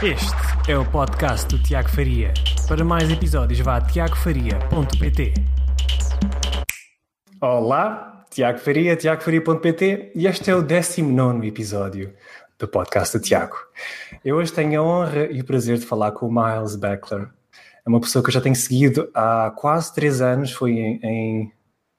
Este é o podcast do Tiago Faria. Para mais episódios, vá a tiagofaria.pt. Olá, Tiago Faria, tiagofaria.pt e este é o 19 episódio do podcast do Tiago. Eu hoje tenho a honra e o prazer de falar com o Miles Beckler. É uma pessoa que eu já tenho seguido há quase três anos, foi em, em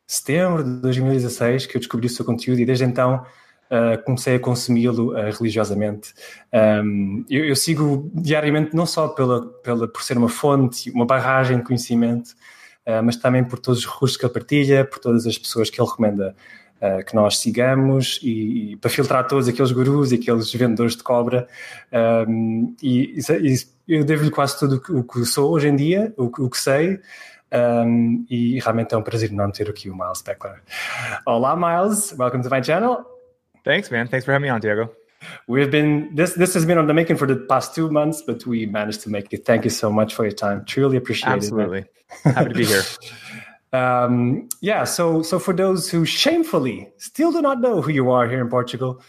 setembro de 2016 que eu descobri o seu conteúdo e desde então uh, comecei a consumi-lo uh, religiosamente. Um, eu, eu, sigo diariamente não só pela, pela, por ser uma fonte, uma barragem de conhecimento, uh, mas também por todos os recursos que ele partilha, por todas as pessoas que ele recomenda que nós sigamos e, e, para filtrar todos aqueles gurus e aqueles vendedores de cobra. Um, e, e, eu devo-lhe quase tudo o que sou hoje em dia, o, o que sei. Um, e realmente é um prazer não ter aqui o Miles Beckler. Olá, Miles. Welcome to my channel. Thanks, man. Thanks for having me on, Tiago. We've been this this has been on the making for the past two months, but we managed to make it. Thank you so much for your time. Truly appreciate Absolutely. it. Absolutely. Happy to be here. um, yeah. So so for those who shamefully still do not know who you are here in Portugal,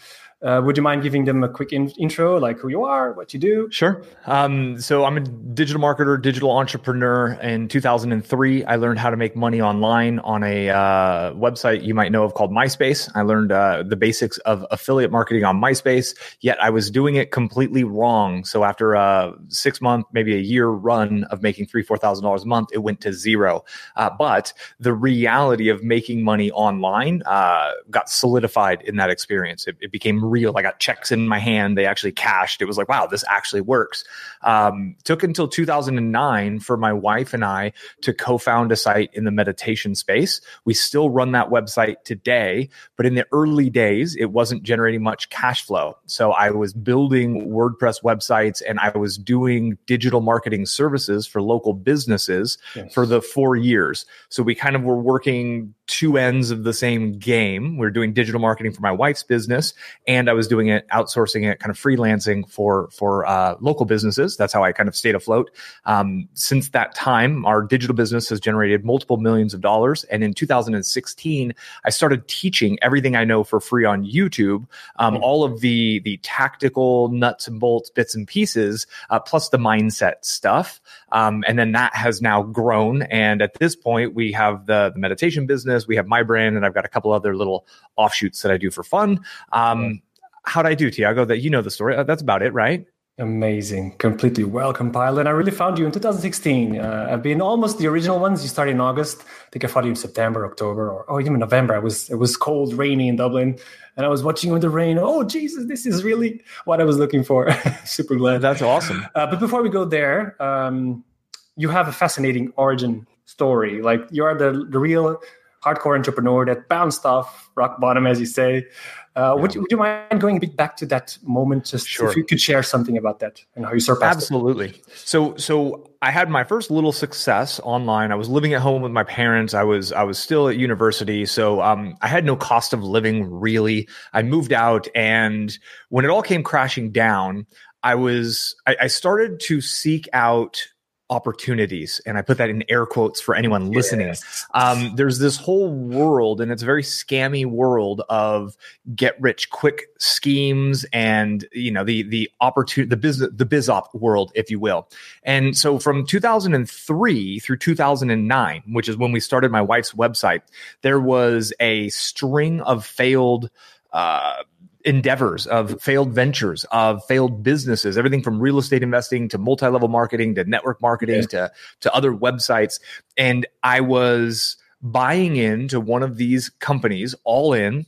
uh, would you mind giving them a quick in- intro, like who you are, what you do? Sure. Um, so I'm a digital marketer, digital entrepreneur. In 2003, I learned how to make money online on a uh, website you might know of called MySpace. I learned uh, the basics of affiliate marketing on MySpace, yet I was doing it completely wrong. So after a six month, maybe a year run of making three, four thousand dollars a month, it went to zero. Uh, but the reality of making money online uh, got solidified in that experience. It, it became real. I got checks in my hand. They actually cashed. It was like, wow, this actually works. Um, took until 2009 for my wife and I to co-found a site in the meditation space. We still run that website today, but in the early days, it wasn't generating much cash flow. So I was building WordPress websites and I was doing digital marketing services for local businesses yes. for the four years. So we kind of were working two ends of the same game. We are doing digital marketing for my wife's business and I was doing it, outsourcing it, kind of freelancing for for uh, local businesses. That's how I kind of stayed afloat. Um, since that time, our digital business has generated multiple millions of dollars. And in 2016, I started teaching everything I know for free on YouTube, um, mm-hmm. all of the the tactical nuts and bolts, bits and pieces, uh, plus the mindset stuff. Um, and then that has now grown. And at this point, we have the, the meditation business, we have my brand, and I've got a couple other little offshoots that I do for fun. Um, how'd I do, Tiago? That you know the story. Uh, that's about it, right? Amazing, completely well compiled. And I really found you in 2016. Uh, I've been almost the original ones. You started in August. I think I found you in September, October, or, or even November. I was it was cold, rainy in Dublin, and I was watching you in the rain. Oh Jesus, this is really what I was looking for. Super glad. That's awesome. Uh, but before we go there, um, you have a fascinating origin story. Like you are the the real hardcore entrepreneur that bounced off rock bottom, as you say. Uh, would, you, would you mind going a bit back to that moment? Just sure. if you could share something about that and how you surpassed Absolutely. it. So, so I had my first little success online. I was living at home with my parents. I was, I was still at university. So, um, I had no cost of living really. I moved out and when it all came crashing down, I was, I, I started to seek out opportunities and i put that in air quotes for anyone listening yes. um, there's this whole world and it's a very scammy world of get rich quick schemes and you know the the opportunity the business the biz op world if you will and so from 2003 through 2009 which is when we started my wife's website there was a string of failed uh, endeavors of failed ventures of failed businesses everything from real estate investing to multi-level marketing to network marketing yeah. to to other websites and i was buying into one of these companies all in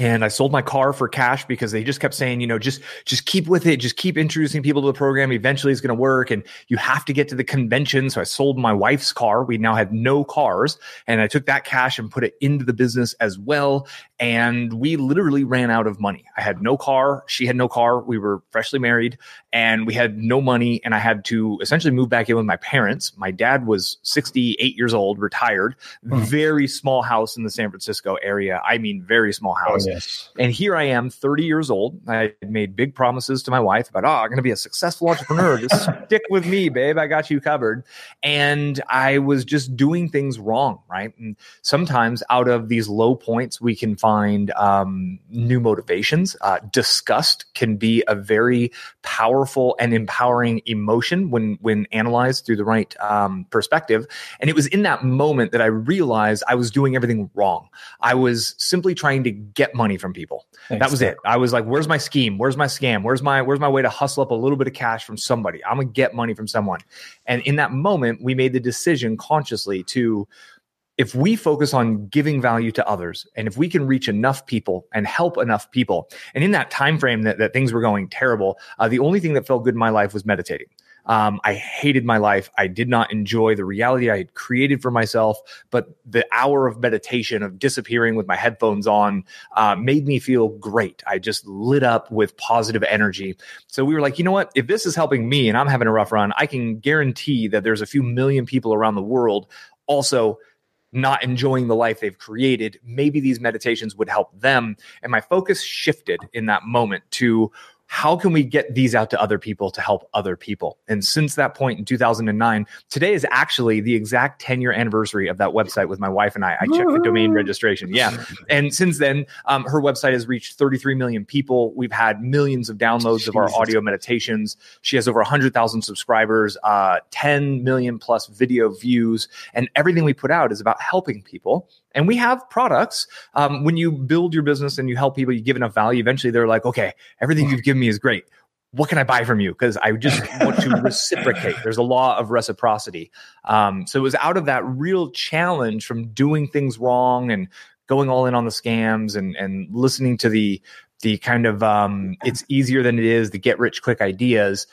and I sold my car for cash because they just kept saying, you know, just just keep with it, just keep introducing people to the program. Eventually, it's going to work, and you have to get to the convention. So I sold my wife's car. We now had no cars, and I took that cash and put it into the business as well. And we literally ran out of money. I had no car. She had no car. We were freshly married, and we had no money. And I had to essentially move back in with my parents. My dad was 68 years old, retired, mm. very small house in the San Francisco area. I mean, very small oh, house. Oh, yes. And here I am, 30 years old. I made big promises to my wife about, oh, I'm going to be a successful entrepreneur. Just stick with me, babe. I got you covered. And I was just doing things wrong, right? And sometimes out of these low points, we can find find um, new motivations. Uh, disgust can be a very powerful and empowering emotion when when analyzed through the right um, perspective. And it was in that moment that I realized I was doing everything wrong. I was simply trying to get money from people. Thanks, that was it. I was like, "Where's my scheme? Where's my scam? Where's my where's my way to hustle up a little bit of cash from somebody? I'm gonna get money from someone." And in that moment, we made the decision consciously to if we focus on giving value to others and if we can reach enough people and help enough people and in that time frame that, that things were going terrible uh, the only thing that felt good in my life was meditating um, I hated my life. I did not enjoy the reality I had created for myself. But the hour of meditation, of disappearing with my headphones on, uh, made me feel great. I just lit up with positive energy. So we were like, you know what? If this is helping me and I'm having a rough run, I can guarantee that there's a few million people around the world also not enjoying the life they've created, maybe these meditations would help them. And my focus shifted in that moment to how can we get these out to other people to help other people? And since that point in 2009, today is actually the exact 10 year anniversary of that website with my wife and I. I checked the domain registration. Yeah. And since then, um, her website has reached 33 million people. We've had millions of downloads of our audio meditations. She has over 100,000 subscribers, uh, 10 million plus video views. And everything we put out is about helping people and we have products. Um, when you build your business and you help people, you give enough value. Eventually, they're like, okay, everything you've given me is great. What can I buy from you? Because I just want to reciprocate. There's a law of reciprocity. Um, so it was out of that real challenge from doing things wrong and going all in on the scams and and listening to the the kind of um, it's easier than it is the get rich quick ideas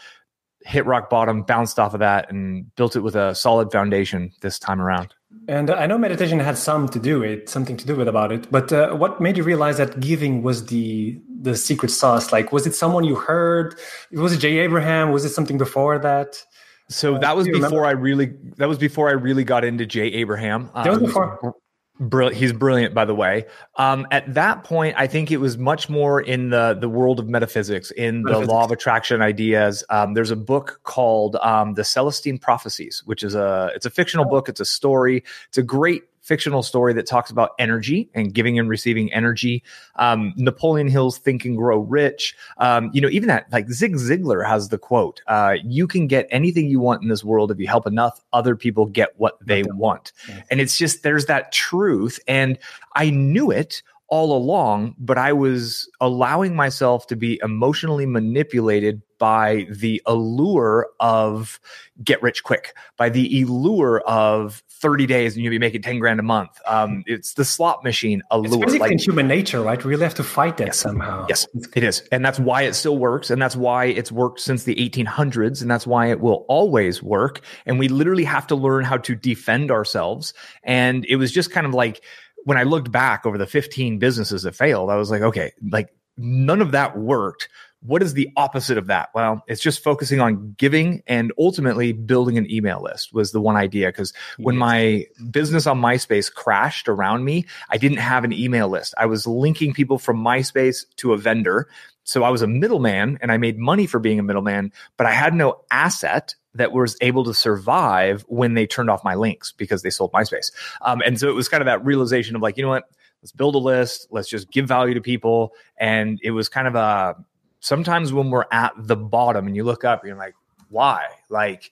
hit rock bottom bounced off of that and built it with a solid foundation this time around and I know meditation had some to do it, something to do with about it. But uh, what made you realize that giving was the the secret sauce? Like, was it someone you heard? Was it Jay Abraham? Was it something before that? So uh, that was before remember? I really that was before I really got into Jay Abraham. That was um, before. Brilliant. He's brilliant, by the way. Um, at that point, I think it was much more in the the world of metaphysics, in the law of attraction ideas. Um, there's a book called um, The Celestine Prophecies, which is a it's a fictional book. It's a story. It's a great fictional story that talks about energy and giving and receiving energy. Um, Napoleon Hill's Think and Grow Rich. Um, you know, even that, like Zig Ziglar has the quote, uh, you can get anything you want in this world if you help enough other people get what they want. And it's just, there's that truth. And I knew it all along, but I was allowing myself to be emotionally manipulated by the allure of get rich quick, by the allure of 30 days and you'll be making 10 grand a month. Um, it's the slot machine allure. It's basically like, in human nature, right? We really have to fight that yes, somehow. Yes, it is. And that's why it still works. And that's why it's worked since the 1800s. And that's why it will always work. And we literally have to learn how to defend ourselves. And it was just kind of like, when I looked back over the 15 businesses that failed, I was like, okay, like none of that worked what is the opposite of that? Well, it's just focusing on giving and ultimately building an email list was the one idea. Cause when my business on MySpace crashed around me, I didn't have an email list. I was linking people from MySpace to a vendor. So I was a middleman and I made money for being a middleman, but I had no asset that was able to survive when they turned off my links because they sold MySpace. Um, and so it was kind of that realization of like, you know what? Let's build a list. Let's just give value to people. And it was kind of a sometimes when we're at the bottom and you look up, you're like, why? Like,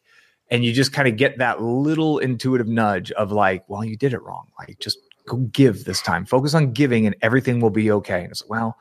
and you just kind of get that little intuitive nudge of like, well, you did it wrong. Like, just go give this time. Focus on giving, and everything will be okay. And it's like, well,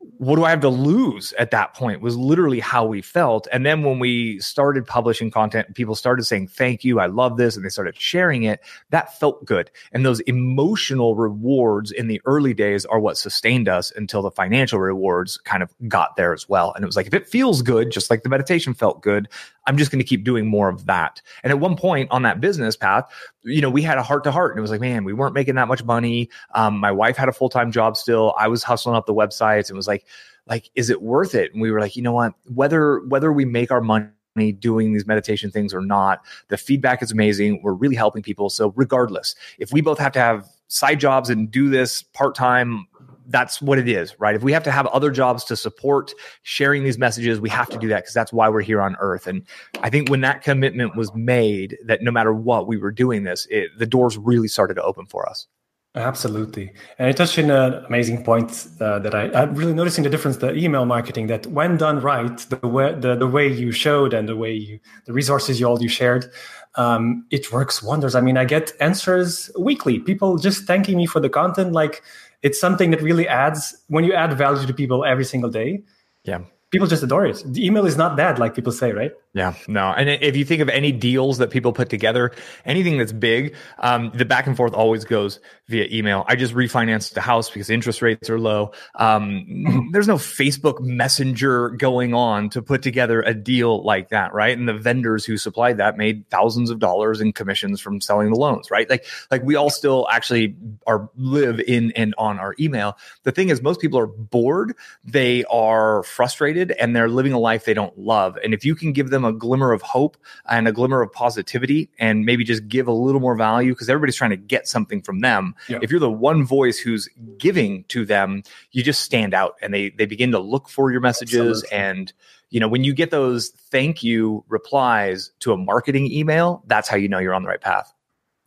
what do I have to lose at that point was literally how we felt. And then when we started publishing content, people started saying, Thank you, I love this, and they started sharing it, that felt good. And those emotional rewards in the early days are what sustained us until the financial rewards kind of got there as well. And it was like, if it feels good, just like the meditation felt good, I'm just going to keep doing more of that. And at one point on that business path, you know, we had a heart to heart and it was like, man, we weren't making that much money. Um, my wife had a full time job still. I was hustling up the websites and was like, like, is it worth it? And we were like, you know what, whether, whether we make our money doing these meditation things or not, the feedback is amazing. We're really helping people. So regardless, if we both have to have side jobs and do this part time that's what it is, right? If we have to have other jobs to support sharing these messages, we have to do that because that's why we're here on earth. And I think when that commitment was made, that no matter what we were doing this, it, the doors really started to open for us. Absolutely. And it touched on an amazing point uh, that I, I'm really noticing the difference, the email marketing, that when done right, the way, the, the way you showed and the way you, the resources you all you shared, um, it works wonders. I mean, I get answers weekly, people just thanking me for the content. Like it's something that really adds, when you add value to people every single day. Yeah. People just adore it. The email is not bad, like people say, right? Yeah, no. And if you think of any deals that people put together, anything that's big, um, the back and forth always goes via email. I just refinanced a house because interest rates are low. Um, there's no Facebook Messenger going on to put together a deal like that, right? And the vendors who supplied that made thousands of dollars in commissions from selling the loans, right? Like, like we all still actually are live in and on our email. The thing is, most people are bored, they are frustrated, and they're living a life they don't love. And if you can give them a glimmer of hope and a glimmer of positivity and maybe just give a little more value because everybody's trying to get something from them. Yeah. If you're the one voice who's giving to them, you just stand out and they they begin to look for your messages Absolutely. and you know when you get those thank you replies to a marketing email, that's how you know you're on the right path.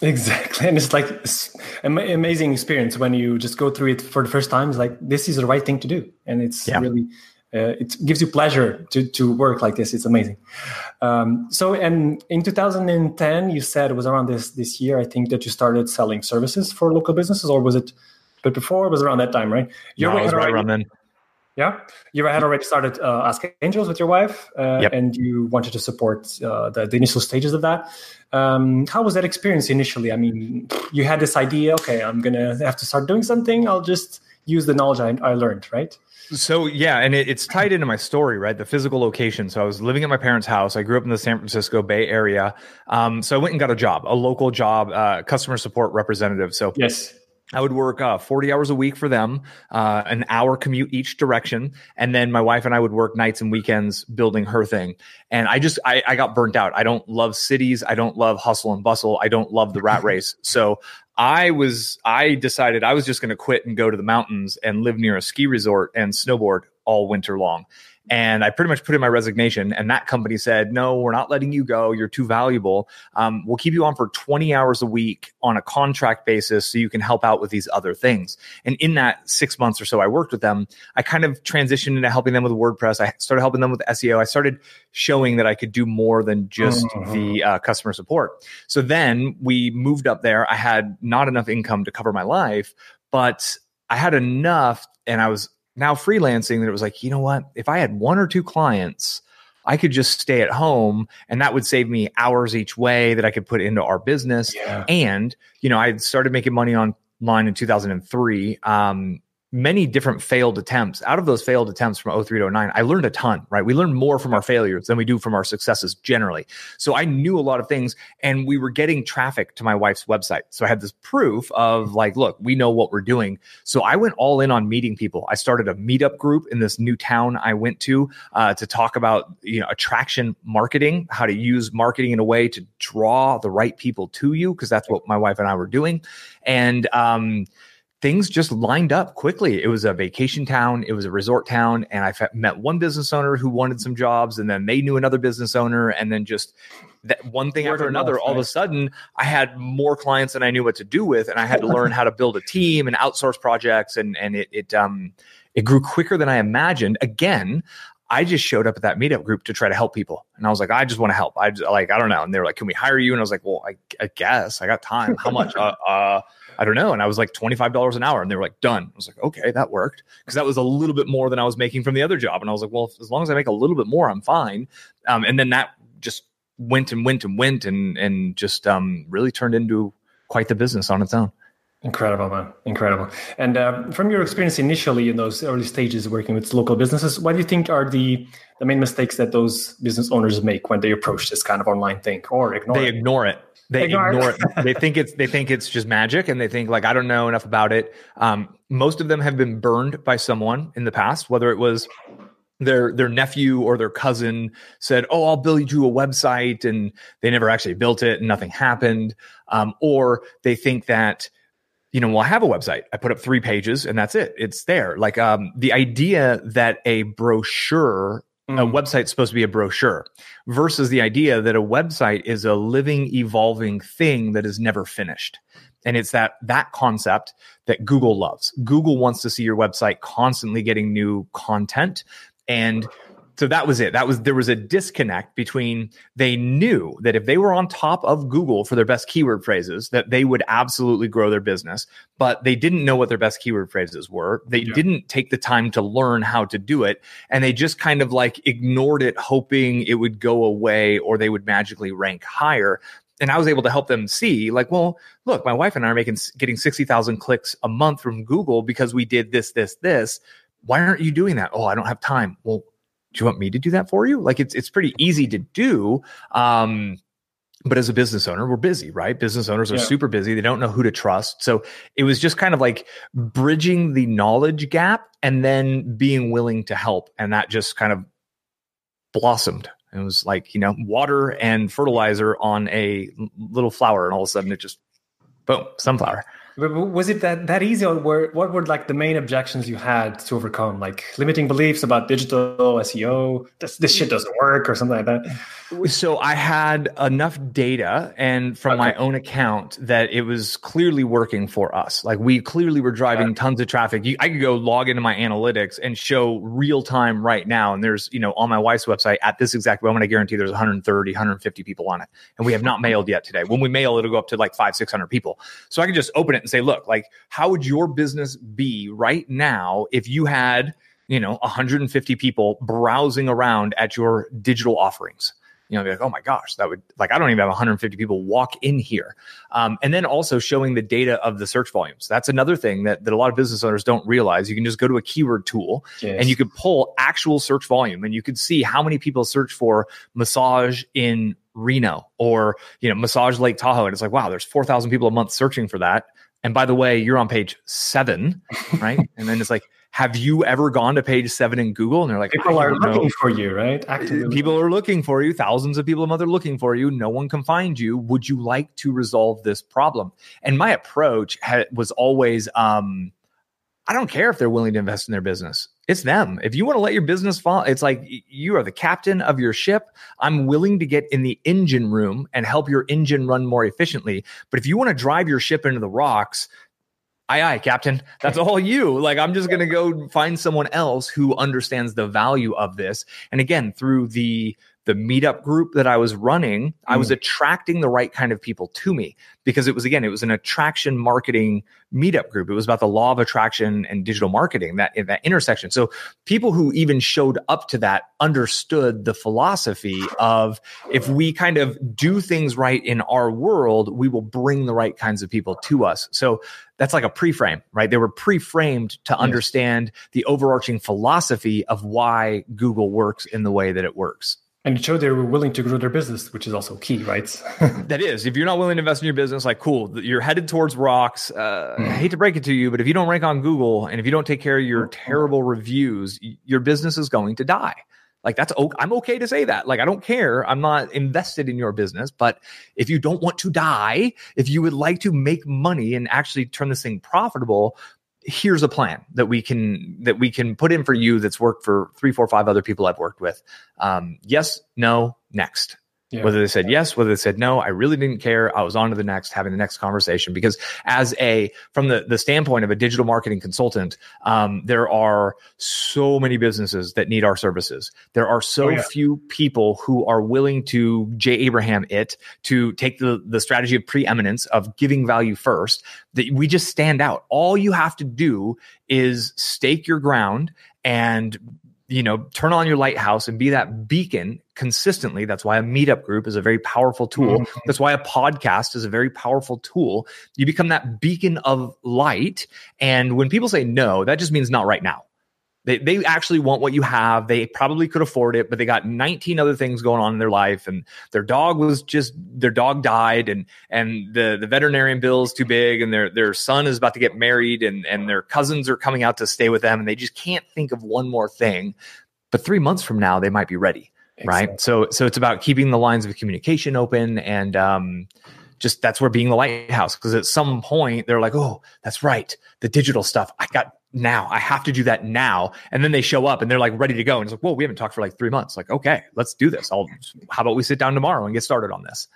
Exactly. And it's like an amazing experience when you just go through it for the first time. It's like, this is the right thing to do. And it's yeah. really, uh, it gives you pleasure to, to work like this. It's amazing. Um, so, and in 2010, you said it was around this this year. I think that you started selling services for local businesses, or was it? But before it was around that time, right? You no, was right around then. Yeah, you had already started uh, Ask Angels with your wife, uh, yep. and you wanted to support uh, the, the, initial stages of that. Um, how was that experience initially? I mean, you had this idea. Okay, I'm gonna have to start doing something. I'll just use the knowledge I, I learned, right? So yeah, and it, it's tied into my story, right? The physical location. So I was living at my parents' house. I grew up in the San Francisco Bay Area. Um, so I went and got a job, a local job, uh, customer support representative. So yes, I would work uh, 40 hours a week for them, uh, an hour commute each direction. And then my wife and I would work nights and weekends building her thing. And I just, I, I got burnt out. I don't love cities. I don't love hustle and bustle. I don't love the rat race. So I was I decided I was just going to quit and go to the mountains and live near a ski resort and snowboard all winter long. And I pretty much put in my resignation, and that company said, "No, we're not letting you go. You're too valuable. Um, we'll keep you on for 20 hours a week on a contract basis, so you can help out with these other things." And in that six months or so I worked with them, I kind of transitioned into helping them with WordPress. I started helping them with SEO. I started showing that I could do more than just mm-hmm. the uh, customer support. So then we moved up there. I had not enough income to cover my life, but I had enough, and I was now freelancing that it was like, you know what? If I had one or two clients, I could just stay at home and that would save me hours each way that I could put into our business. Yeah. And, you know, I started making money online in 2003. Um, many different failed attempts. Out of those failed attempts from 03 to 09, I learned a ton, right? We learn more from our failures than we do from our successes generally. So I knew a lot of things and we were getting traffic to my wife's website. So I had this proof of like, look, we know what we're doing. So I went all in on meeting people. I started a meetup group in this new town I went to uh, to talk about, you know, attraction marketing, how to use marketing in a way to draw the right people to you, because that's what my wife and I were doing. And, um, things just lined up quickly. It was a vacation town, it was a resort town, and I met one business owner who wanted some jobs, and then they knew another business owner, and then just that one thing after another. all right? of a sudden, I had more clients than I knew what to do with, and I had to learn how to build a team and outsource projects, and and it it um it grew quicker than I imagined. Again, I just showed up at that meetup group to try to help people. And I was like, I just want to help. I just, like, I don't know. And they were like, can we hire you? And I was like, well, I, I guess I got time. How much? uh, uh, I don't know. And I was like $25 an hour. And they were like, done. I was like, okay, that worked. Cause that was a little bit more than I was making from the other job. And I was like, well, as long as I make a little bit more, I'm fine. Um, and then that just went and went and went and, and just um, really turned into quite the business on its own. Incredible, man. Incredible. And uh, from your experience initially in those early stages working with local businesses, what do you think are the, the main mistakes that those business owners make when they approach this kind of online thing or ignore they it? ignore it. They ignore, ignore it. they think it's they think it's just magic, and they think like I don't know enough about it. Um, most of them have been burned by someone in the past, whether it was their their nephew or their cousin said, "Oh, I'll build you a website," and they never actually built it, and nothing happened. Um, or they think that you know, well, I have a website. I put up three pages and that's it. It's there. Like um, the idea that a brochure a mm. website's supposed to be a brochure versus the idea that a website is a living, evolving thing that is never finished. And it's that that concept that Google loves. Google wants to see your website constantly getting new content and so that was it that was there was a disconnect between they knew that if they were on top of google for their best keyword phrases that they would absolutely grow their business but they didn't know what their best keyword phrases were they yeah. didn't take the time to learn how to do it and they just kind of like ignored it hoping it would go away or they would magically rank higher and I was able to help them see, like, well, look, my wife and I are making getting sixty thousand clicks a month from Google because we did this, this, this. Why aren't you doing that? Oh, I don't have time. Well, do you want me to do that for you? Like it's it's pretty easy to do. Um, but as a business owner, we're busy, right? Business owners are yeah. super busy. They don't know who to trust. So it was just kind of like bridging the knowledge gap and then being willing to help. And that just kind of blossomed. It was like, you know, water and fertilizer on a little flower. And all of a sudden it just, boom, sunflower. Was it that that easy, or were, what were like the main objections you had to overcome? Like limiting beliefs about digital SEO, this this shit mm. doesn't work, or something like that. So I had enough data, and from okay. my own account, that it was clearly working for us. Like we clearly were driving tons of traffic. You, I could go log into my analytics and show real time right now, and there's you know on my wife's website at this exact moment, I guarantee there's 130, 150 people on it, and we have not mailed yet today. When we mail, it'll go up to like five, six hundred people. So I can just open it and say, look, like, how would your business be right now if you had, you know, 150 people browsing around at your digital offerings? You know, be like, oh my gosh, that would like I don't even have 150 people walk in here. Um, and then also showing the data of the search volumes. That's another thing that, that a lot of business owners don't realize. You can just go to a keyword tool yes. and you could pull actual search volume and you could see how many people search for massage in Reno or you know massage Lake Tahoe and it's like wow there's 4000 people a month searching for that and by the way, you're on page seven, right? and then it's like, have you ever gone to page seven in Google? And they're like, people are looking know. for you, right? Actively. People are looking for you. Thousands of people a month are looking for you. No one can find you. Would you like to resolve this problem? And my approach ha- was always, um, I don't care if they're willing to invest in their business. It's them. If you want to let your business fall, it's like you are the captain of your ship. I'm willing to get in the engine room and help your engine run more efficiently. But if you want to drive your ship into the rocks, aye, aye, captain, that's all you. Like, I'm just going to go find someone else who understands the value of this. And again, through the, the meetup group that I was running. I was mm. attracting the right kind of people to me because it was again, it was an attraction marketing meetup group. It was about the law of attraction and digital marketing, that that intersection. So people who even showed up to that understood the philosophy of if we kind of do things right in our world, we will bring the right kinds of people to us. So that's like a pre-frame, right? They were pre-framed to understand the overarching philosophy of why Google works in the way that it works. And it showed they were willing to grow their business, which is also key, right? that is. If you're not willing to invest in your business, like, cool, you're headed towards rocks. Uh, mm. I hate to break it to you, but if you don't rank on Google and if you don't take care of your terrible reviews, your business is going to die. Like that's I'm okay to say that. Like I don't care. I'm not invested in your business, but if you don't want to die, if you would like to make money and actually turn this thing profitable, here's a plan that we can that we can put in for you that's worked for three four five other people i've worked with. Um, yes no next yeah. Whether they said yes, whether they said no, I really didn't care. I was on to the next, having the next conversation. Because as a, from the, the standpoint of a digital marketing consultant, um, there are so many businesses that need our services. There are so oh, yeah. few people who are willing to Jay Abraham it, to take the, the strategy of preeminence of giving value first, that we just stand out. All you have to do is stake your ground and you know, turn on your lighthouse and be that beacon consistently. That's why a meetup group is a very powerful tool. Mm-hmm. That's why a podcast is a very powerful tool. You become that beacon of light. And when people say no, that just means not right now. They, they actually want what you have. They probably could afford it, but they got 19 other things going on in their life. And their dog was just, their dog died and, and the, the veterinarian bill is too big and their, their son is about to get married and, and their cousins are coming out to stay with them. And they just can't think of one more thing. But three months from now, they might be ready. Exactly. Right. So, so it's about keeping the lines of communication open and, um, just that's where being the lighthouse because at some point they're like oh that's right the digital stuff i got now. I have to do that now. And then they show up and they're like ready to go. And it's like, whoa, we haven't talked for like three months. Like, okay, let's do this. I'll, how about we sit down tomorrow and get started on this?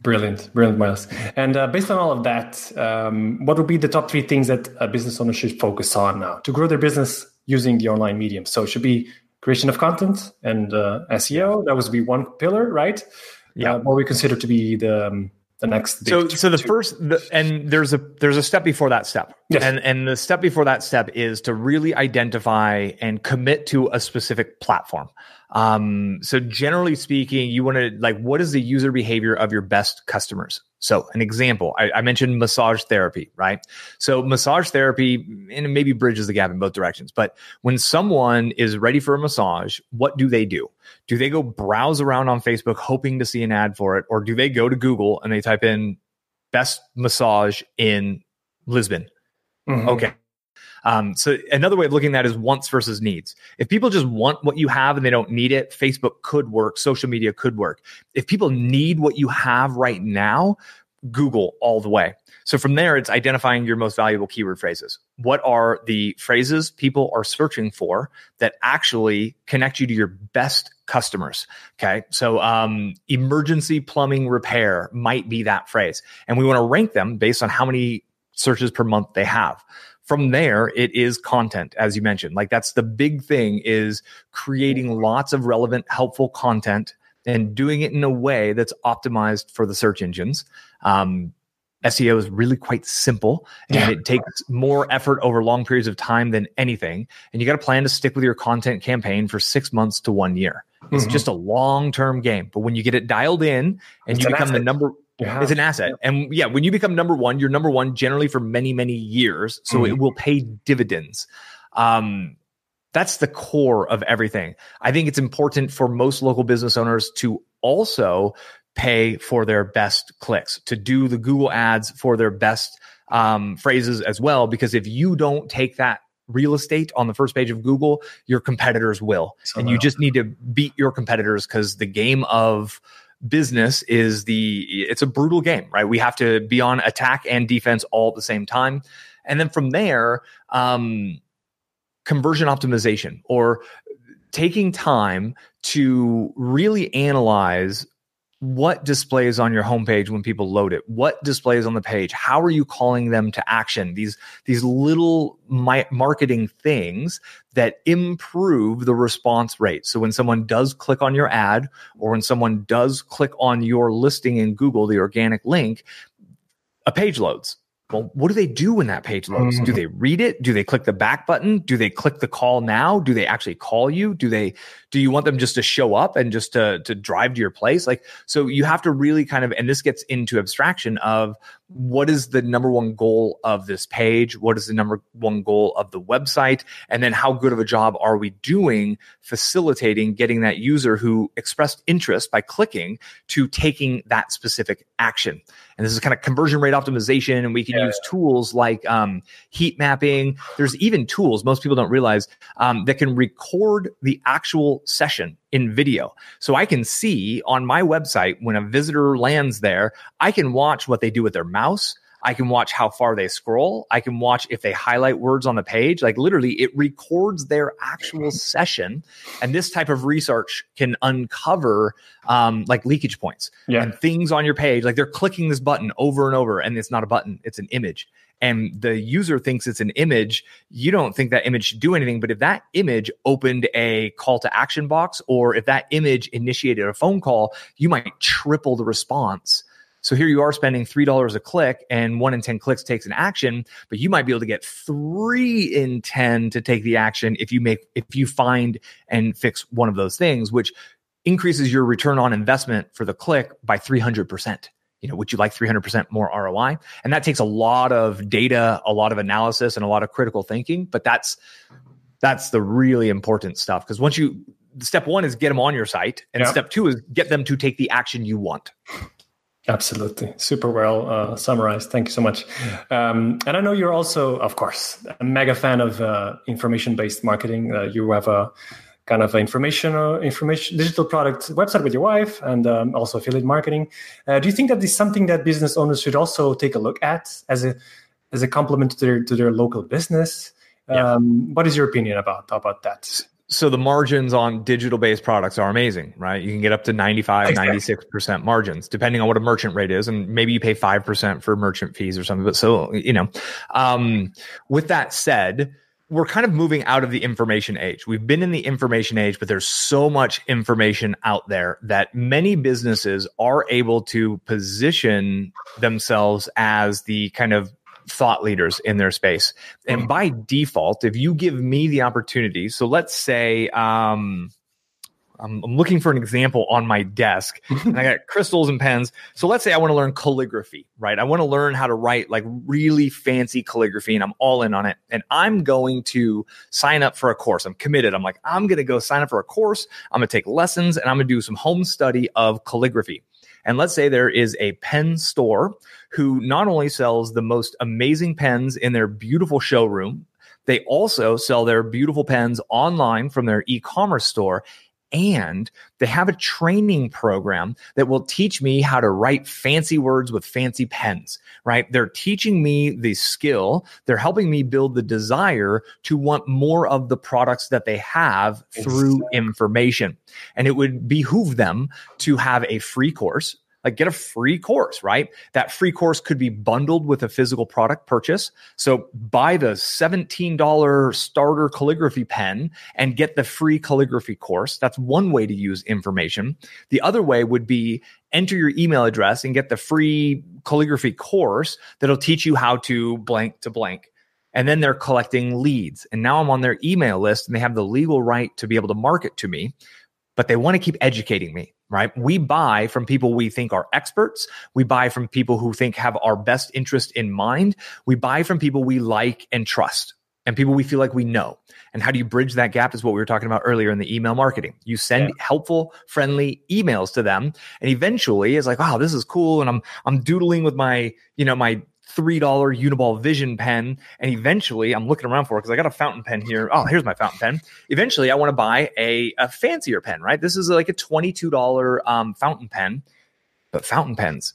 Brilliant, brilliant, Miles. And uh, based on all of that, um, what would be the top three things that a business owner should focus on now to grow their business using the online medium? So it should be creation of content and uh, SEO. That would be one pillar, right? Yeah. Uh, what we consider to be the um, the next. so so the two. first the, and there's a there's a step before that step. Yes. And and the step before that step is to really identify and commit to a specific platform. Um, so generally speaking, you want to like what is the user behavior of your best customers? So an example, I, I, mentioned massage therapy, right? So massage therapy and it maybe bridges the gap in both directions. But when someone is ready for a massage, what do they do? Do they go browse around on Facebook hoping to see an ad for it? Or do they go to Google and they type in best massage in Lisbon? Mm-hmm. Okay. Um, so another way of looking at that is wants versus needs. If people just want what you have and they don't need it, Facebook could work, social media could work. If people need what you have right now, Google all the way. So from there, it's identifying your most valuable keyword phrases. What are the phrases people are searching for that actually connect you to your best customers? Okay. So, um, emergency plumbing repair might be that phrase. And we want to rank them based on how many searches per month they have from there it is content as you mentioned like that's the big thing is creating lots of relevant helpful content and doing it in a way that's optimized for the search engines um, SEO is really quite simple and yeah. it takes more effort over long periods of time than anything. And you got to plan to stick with your content campaign for six months to one year. It's mm-hmm. just a long term game. But when you get it dialed in and it's you become the number, yeah. it's an asset. And yeah, when you become number one, you're number one generally for many, many years. So mm-hmm. it will pay dividends. Um, that's the core of everything. I think it's important for most local business owners to also pay for their best clicks, to do the Google ads for their best um, phrases as well. Because if you don't take that real estate on the first page of Google, your competitors will. So and you just need to beat your competitors because the game of business is the it's a brutal game, right? We have to be on attack and defense all at the same time. And then from there, um, conversion optimization or taking time to really analyze what displays on your homepage when people load it? What displays on the page? How are you calling them to action? These these little my, marketing things that improve the response rate. So when someone does click on your ad or when someone does click on your listing in google the organic link a page loads well, what do they do when that page loads? Mm-hmm. Do they read it? Do they click the back button? Do they click the call now? Do they actually call you? Do they do you want them just to show up and just to to drive to your place? Like so you have to really kind of and this gets into abstraction of what is the number one goal of this page? What is the number one goal of the website? And then how good of a job are we doing facilitating getting that user who expressed interest by clicking to taking that specific action? And this is kind of conversion rate optimization. And we can yeah, use tools like um, heat mapping. There's even tools most people don't realize um, that can record the actual session in video. So I can see on my website when a visitor lands there, I can watch what they do with their mouse. I can watch how far they scroll. I can watch if they highlight words on the page. Like literally, it records their actual session. And this type of research can uncover um, like leakage points yeah. and things on your page. Like they're clicking this button over and over, and it's not a button, it's an image and the user thinks it's an image, you don't think that image should do anything. But if that image opened a call to action box or if that image initiated a phone call, you might triple the response. So here you are spending $3 a click and one in 10 clicks takes an action, but you might be able to get three in 10 to take the action if you make, if you find and fix one of those things, which increases your return on investment for the click by 300% you know, would you like 300% more ROI? And that takes a lot of data, a lot of analysis and a lot of critical thinking, but that's that's the really important stuff because once you step 1 is get them on your site and step 2 is get them to take the action you want. Absolutely. Super well uh, summarized. Thank you so much. Um, and I know you're also, of course, a mega fan of uh, information based marketing. Uh, you have a kind of information information digital product website with your wife and um, also affiliate marketing uh, do you think that this is something that business owners should also take a look at as a as a complement to their to their local business yeah. um, what is your opinion about about that so the margins on digital based products are amazing, right? You can get up to 95, exactly. 96% margins, depending on what a merchant rate is. And maybe you pay 5% for merchant fees or something. But so, you know, um, with that said, we're kind of moving out of the information age. We've been in the information age, but there's so much information out there that many businesses are able to position themselves as the kind of thought leaders in their space. And by default, if you give me the opportunity, so let's say, um, I'm, I'm looking for an example on my desk and I got crystals and pens. So let's say I want to learn calligraphy, right? I want to learn how to write like really fancy calligraphy and I'm all in on it. And I'm going to sign up for a course. I'm committed. I'm like, I'm going to go sign up for a course. I'm going to take lessons and I'm going to do some home study of calligraphy. And let's say there is a pen store who not only sells the most amazing pens in their beautiful showroom, they also sell their beautiful pens online from their e commerce store and they have a training program that will teach me how to write fancy words with fancy pens, right? They're teaching me the skill. They're helping me build the desire to want more of the products that they have through information. And it would behoove them to have a free course like get a free course, right? That free course could be bundled with a physical product purchase. So buy the $17 starter calligraphy pen and get the free calligraphy course. That's one way to use information. The other way would be enter your email address and get the free calligraphy course that'll teach you how to blank to blank. And then they're collecting leads. And now I'm on their email list and they have the legal right to be able to market to me, but they want to keep educating me right? We buy from people we think are experts. We buy from people who think have our best interest in mind. We buy from people we like and trust and people we feel like we know. And how do you bridge that gap is what we were talking about earlier in the email marketing. You send yeah. helpful, friendly emails to them and eventually it's like, wow, this is cool. And I'm, I'm doodling with my, you know, my $3 Uniball Vision pen. And eventually I'm looking around for it because I got a fountain pen here. Oh, here's my fountain pen. Eventually I want to buy a, a fancier pen, right? This is like a $22 um, fountain pen. But fountain pens,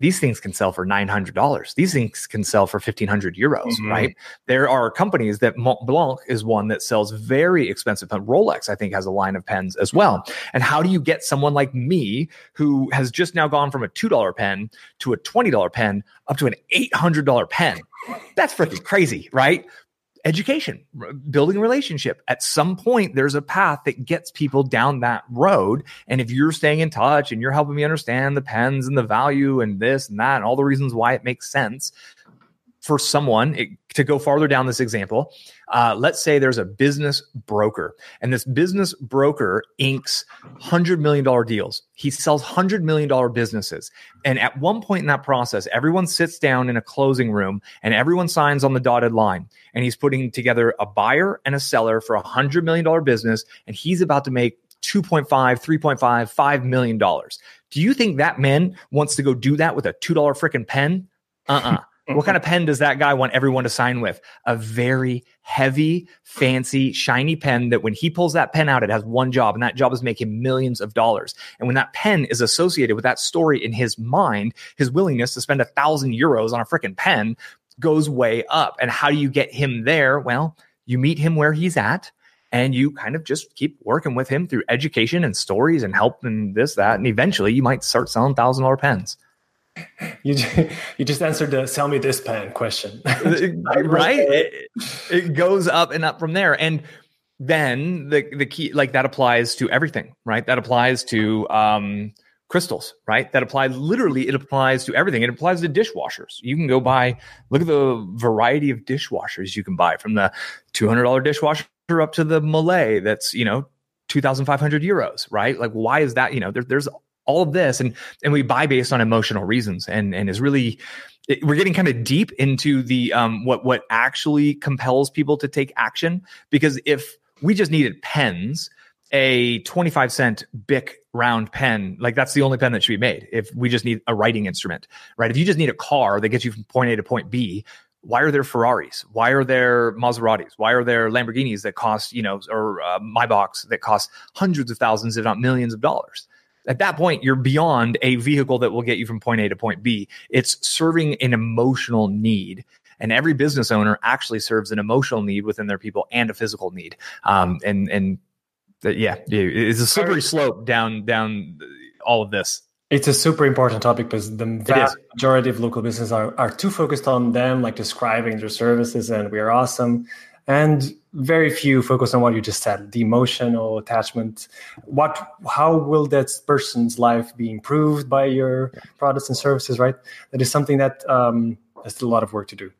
these things can sell for $900 these things can sell for 1500 euros mm-hmm. right? There are companies that montblanc is one that sells very expensive pen rolex i think has a line of pens as well. And how do you get someone like me who has just now gone from a $2 pen to a $20 pen up to an $800 pen? That's freaking crazy right education, building a relationship. At some point, there's a path that gets people down that road. And if you're staying in touch and you're helping me understand the pens and the value and this and that and all the reasons why it makes sense for someone it, to go farther down this example, uh, let's say there's a business broker, and this business broker inks $100 million deals. He sells $100 million businesses. And at one point in that process, everyone sits down in a closing room and everyone signs on the dotted line. And he's putting together a buyer and a seller for a $100 million business, and he's about to make 2.5, 3.5, $5 million. Do you think that man wants to go do that with a $2 freaking pen? Uh uh-uh. uh what kind of pen does that guy want everyone to sign with? A very heavy, fancy, shiny pen that when he pulls that pen out, it has one job, and that job is making millions of dollars. And when that pen is associated with that story in his mind, his willingness to spend a thousand euros on a freaking pen goes way up. And how do you get him there? Well, you meet him where he's at and you kind of just keep working with him through education and stories and help and this, that. And eventually you might start selling thousand dollar pens you you just answered the sell me this pen question. Right? it, it, goes up and up from there. And then the the key like that applies to everything right? That applies to um crystals right? That applies literally it applies to everything. It applies to dishwashers. You can go buy look at the variety of dishwashers you can buy from the $200 dishwasher up to the Miele that's you know 2500 euros right? Like why is that you know there, there's all of this and and we buy based on emotional reasons and and is really it, we're getting kind of deep into the um what what actually compels people to take action because if we just needed pens a 25 cent bic round pen like that's the only pen that should be made if we just need a writing instrument right if you just need a car that gets you from point a to point b why are there Ferraris? Why are there Maseratis? Why are there Lamborghinis that cost, you know, or uh, Maybachs that cost hundreds of thousands, if not millions of dollars? At that point, you're beyond a vehicle that will get you from point A to point B. It's serving an emotional need. And every business owner actually serves an emotional need within their people and a physical need. Um, and, and yeah, it's a slippery slope down down all of this. It's a super important topic because the vast majority of local businesses are, are too focused on them, like describing their services and we are awesome. And very few focus on what you just said, the emotional attachment. What how will that person's life be improved by your products and services, right? That is something that um, has still a lot of work to do.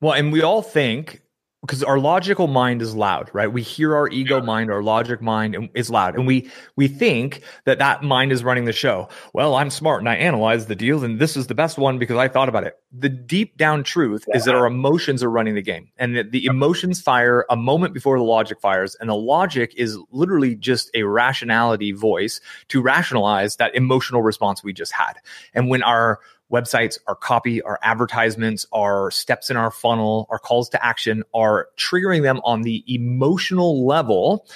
Well, and we all think because our logical mind is loud right we hear our ego yeah. mind our logic mind is loud and we we think that that mind is running the show well i'm smart and i analyze the deal and this is the best one because i thought about it the deep down truth yeah. is that our emotions are running the game and that the emotions fire a moment before the logic fires and the logic is literally just a rationality voice to rationalize that emotional response we just had and when our websites, our copy, our advertisements, our steps in our funnel, our calls to action are triggering them on the emotional level,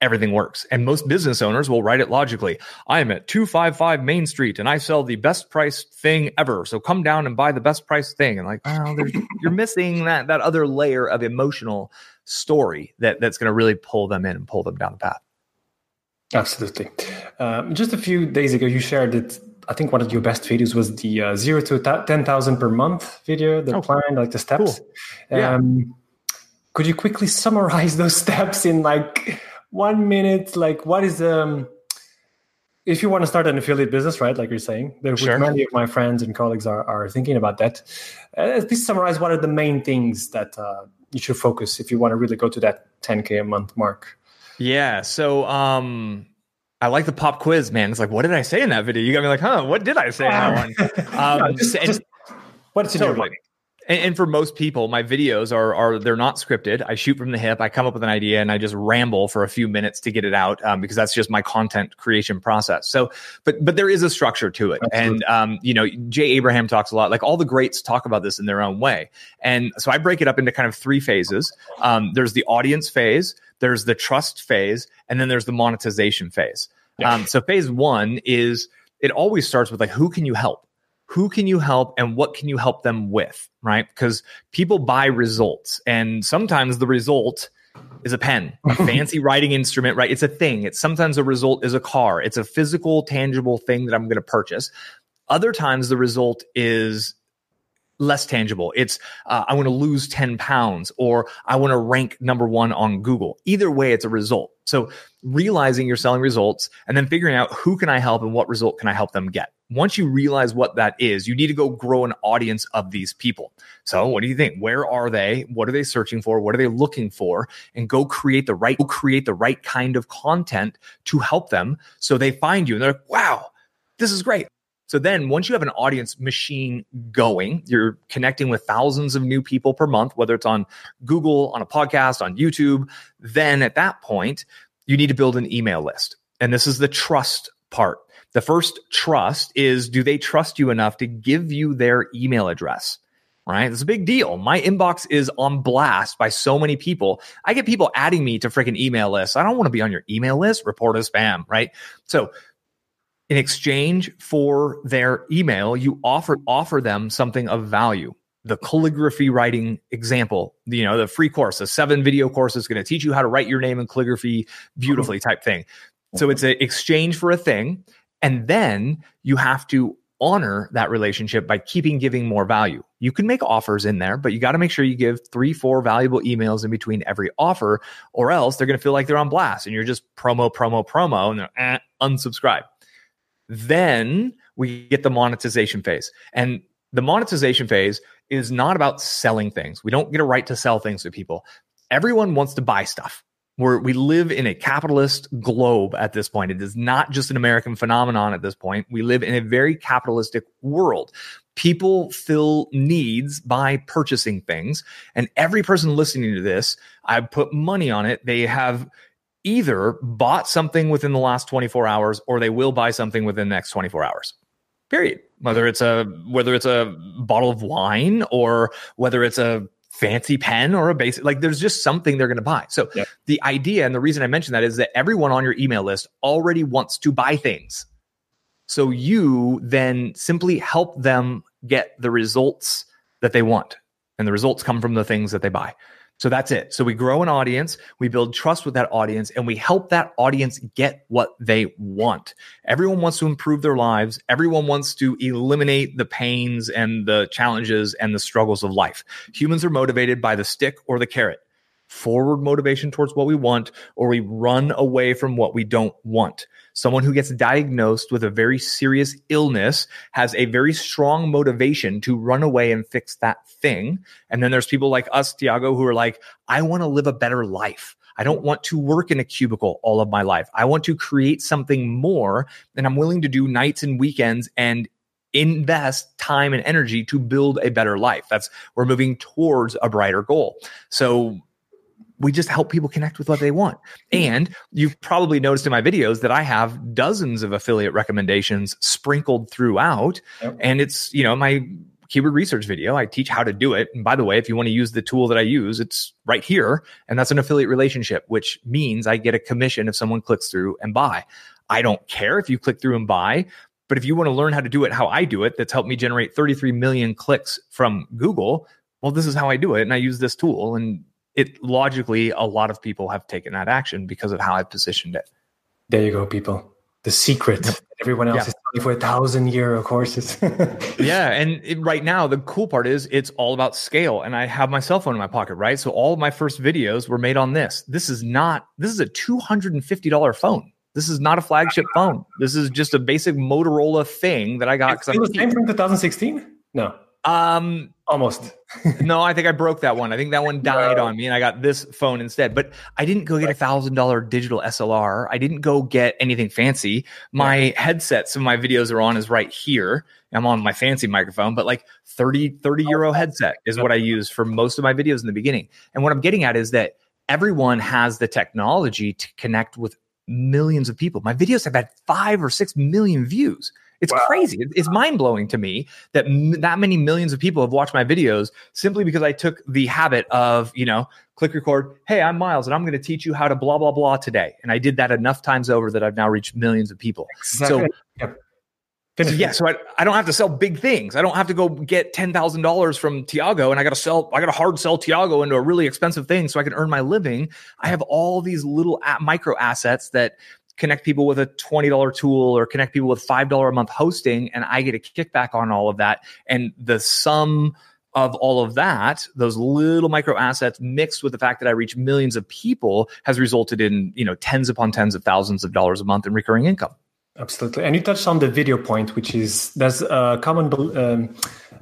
everything works. And most business owners will write it logically. I am at 255 Main Street and I sell the best priced thing ever. So come down and buy the best priced thing. And like, oh, you're missing that that other layer of emotional story that that's going to really pull them in and pull them down the path. Absolutely. Um, just a few days ago, you shared that I think one of your best videos was the uh, zero to ten thousand per month video, the oh, plan, like the steps. Cool. Yeah. Um, could you quickly summarize those steps in like one minute? Like, what is um, if you want to start an affiliate business, right? Like you're saying, there sure. many of my friends and colleagues are are thinking about that. Uh, please summarize what are the main things that uh, you should focus if you want to really go to that 10k a month mark. Yeah. So, um, I like the pop quiz, man. It's like, what did I say in that video? You got me like, huh? What did I say in that one? Um, no, just, and, just, what's in totally. your mind? And, and, for most people, my videos are are they're not scripted. I shoot from the hip. I come up with an idea and I just ramble for a few minutes to get it out um, because that's just my content creation process. So, but but there is a structure to it, Absolutely. and um, you know, Jay Abraham talks a lot. Like all the greats talk about this in their own way, and so I break it up into kind of three phases. Um, there's the audience phase, there's the trust phase, and then there's the monetization phase. Yeah. Um, so phase one is it always starts with like, who can you help? Who can you help and what can you help them with? Right. Because people buy results and sometimes the result is a pen, a fancy writing instrument, right? It's a thing. It's sometimes a result is a car. It's a physical, tangible thing that I'm going to purchase. Other times the result is less tangible. It's uh, I want to lose 10 pounds or I want to rank number one on Google. Either way, it's a result. So realizing you're selling results and then figuring out who can I help and what result can I help them get. Once you realize what that is, you need to go grow an audience of these people. So what do you think? Where are they? What are they searching for? What are they looking for? And go create the right, create the right kind of content to help them so they find you and they're like, wow, this is great. So then once you have an audience machine going, you're connecting with thousands of new people per month, whether it's on Google, on a podcast, on YouTube, then at that point, you need to build an email list. And this is the trust part. The first trust is do they trust you enough to give you their email address? Right? It's a big deal. My inbox is on blast by so many people. I get people adding me to freaking email lists. I don't want to be on your email list, report as spam, right? So in exchange for their email, you offer offer them something of value. The calligraphy writing example, you know, the free course, a seven video course is going to teach you how to write your name in calligraphy beautifully type thing. So it's an exchange for a thing. And then you have to honor that relationship by keeping giving more value. You can make offers in there, but you got to make sure you give three, four valuable emails in between every offer, or else they're going to feel like they're on blast and you're just promo, promo, promo, and they're eh, unsubscribe. Then we get the monetization phase. And the monetization phase is not about selling things. We don't get a right to sell things to people. Everyone wants to buy stuff. We're, we live in a capitalist globe at this point. It is not just an American phenomenon at this point. We live in a very capitalistic world. People fill needs by purchasing things. And every person listening to this, I put money on it. They have either bought something within the last 24 hours or they will buy something within the next 24 hours. Period. Whether it's a whether it's a bottle of wine or whether it's a fancy pen or a basic like there's just something they're going to buy. So yep. the idea and the reason I mentioned that is that everyone on your email list already wants to buy things. So you then simply help them get the results that they want. And the results come from the things that they buy. So that's it. So we grow an audience, we build trust with that audience, and we help that audience get what they want. Everyone wants to improve their lives. Everyone wants to eliminate the pains and the challenges and the struggles of life. Humans are motivated by the stick or the carrot forward motivation towards what we want, or we run away from what we don't want. Someone who gets diagnosed with a very serious illness has a very strong motivation to run away and fix that thing. And then there's people like us, Tiago, who are like, I want to live a better life. I don't want to work in a cubicle all of my life. I want to create something more, and I'm willing to do nights and weekends and invest time and energy to build a better life. That's we're moving towards a brighter goal. So we just help people connect with what they want. And you've probably noticed in my videos that I have dozens of affiliate recommendations sprinkled throughout. Yep. And it's, you know, my keyword research video. I teach how to do it. And by the way, if you want to use the tool that I use, it's right here. And that's an affiliate relationship, which means I get a commission if someone clicks through and buy. I don't care if you click through and buy. But if you want to learn how to do it how I do it, that's helped me generate 33 million clicks from Google. Well, this is how I do it. And I use this tool. And it logically a lot of people have taken that action because of how I positioned it. There you go, people. The secret. Yep. Everyone else yeah. is for a thousand euro courses. yeah, and it, right now the cool part is it's all about scale, and I have my cell phone in my pocket, right? So all of my first videos were made on this. This is not. This is a two hundred and fifty dollar phone. This is not a flagship phone. This is just a basic Motorola thing that I got. It was same from 2016. No. Um, almost. no, I think I broke that one. I think that one died no. on me, and I got this phone instead. But I didn't go get a thousand dollar digital SLR. I didn't go get anything fancy. My yeah. headset, some of my videos are on, is right here. I'm on my fancy microphone, but like 30, 30 euro headset is what I use for most of my videos in the beginning. And what I'm getting at is that everyone has the technology to connect with millions of people. My videos have had five or six million views. It's wow. crazy. It's mind blowing to me that m- that many millions of people have watched my videos simply because I took the habit of, you know, click record. Hey, I'm Miles and I'm going to teach you how to blah, blah, blah today. And I did that enough times over that I've now reached millions of people. Exactly. So, so yeah, so I, I don't have to sell big things. I don't have to go get ten thousand dollars from Tiago, and I got to sell. I got to hard sell Tiago into a really expensive thing so I can earn my living. I have all these little micro assets that connect people with a $20 tool or connect people with $5 a month hosting and I get a kickback on all of that. And the sum of all of that, those little micro assets mixed with the fact that I reach millions of people has resulted in, you know, tens upon tens of thousands of dollars a month in recurring income. Absolutely. And you touched on the video point, which is there's a common um,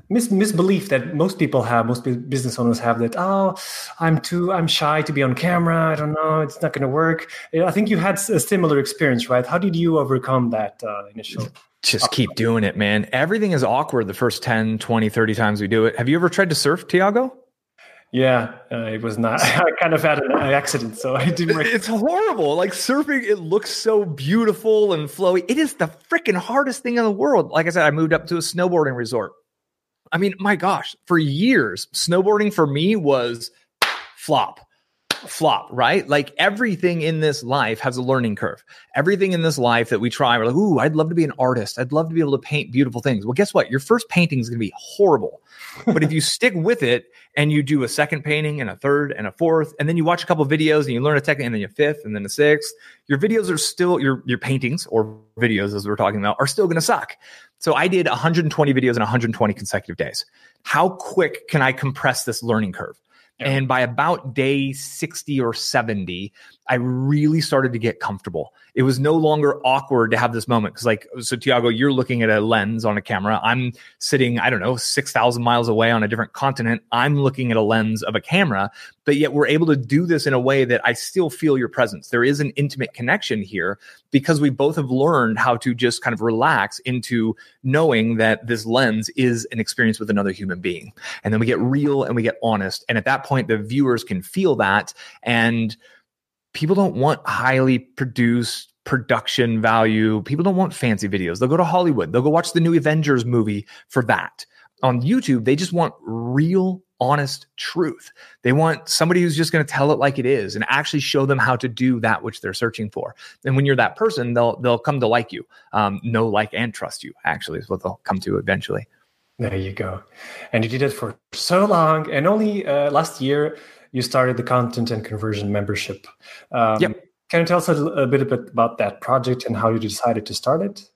mis- misbelief that most people have, most business owners have that, oh, I'm too, I'm shy to be on camera. I don't know. It's not going to work. I think you had a similar experience, right? How did you overcome that uh, initial? Just keep doing it, man. Everything is awkward the first 10, 20, 30 times we do it. Have you ever tried to surf, Tiago? Yeah, uh, it was not. I kind of had an accident, so I didn't. It's horrible. Like surfing, it looks so beautiful and flowy. It is the freaking hardest thing in the world. Like I said, I moved up to a snowboarding resort. I mean, my gosh, for years, snowboarding for me was flop flop, right? Like everything in this life has a learning curve. Everything in this life that we try, we're like, ooh, I'd love to be an artist. I'd love to be able to paint beautiful things. Well, guess what? Your first painting is going to be horrible. But if you stick with it and you do a second painting and a third and a fourth, and then you watch a couple videos and you learn a technique and then a fifth and then a sixth, your videos are still, your, your paintings or videos, as we're talking about, are still going to suck. So I did 120 videos in 120 consecutive days. How quick can I compress this learning curve? And by about day 60 or 70, I really started to get comfortable. It was no longer awkward to have this moment. Cause like, so Tiago, you're looking at a lens on a camera. I'm sitting, I don't know, 6,000 miles away on a different continent. I'm looking at a lens of a camera, but yet we're able to do this in a way that I still feel your presence. There is an intimate connection here because we both have learned how to just kind of relax into knowing that this lens is an experience with another human being. And then we get real and we get honest. And at that point, the viewers can feel that. And people don't want highly produced production value. People don't want fancy videos. They'll go to Hollywood. They'll go watch the new Avengers movie for that. On YouTube, they just want real, honest truth. They want somebody who's just going to tell it like it is and actually show them how to do that which they're searching for. And when you're that person, they'll they'll come to like you, um, know, like, and trust you. Actually, is what they'll come to eventually. There you go. And you did it for so long, and only uh, last year you started the content and conversion membership. Um, yep. Can you tell us a, a bit about that project and how you decided to start it?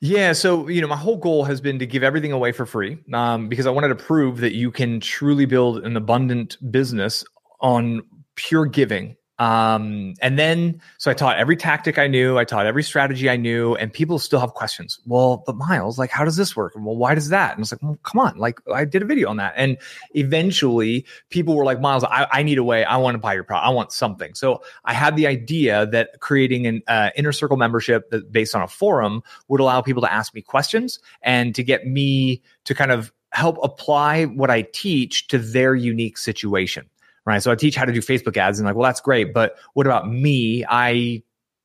Yeah, so you know, my whole goal has been to give everything away for free um, because I wanted to prove that you can truly build an abundant business on pure giving um, and then, so I taught every tactic I knew, I taught every strategy I knew, and people still have questions. Well, but Miles, like, how does this work? Well, why does that? And it's like, well, come on, like, I did a video on that. And eventually, people were like, Miles, I, I need a way. I want to buy your product. I want something. So I had the idea that creating an uh, inner circle membership that based on a forum would allow people to ask me questions and to get me to kind of help apply what I teach to their unique situation right? So I teach how to do Facebook ads and like, well, that's great. But what about me? I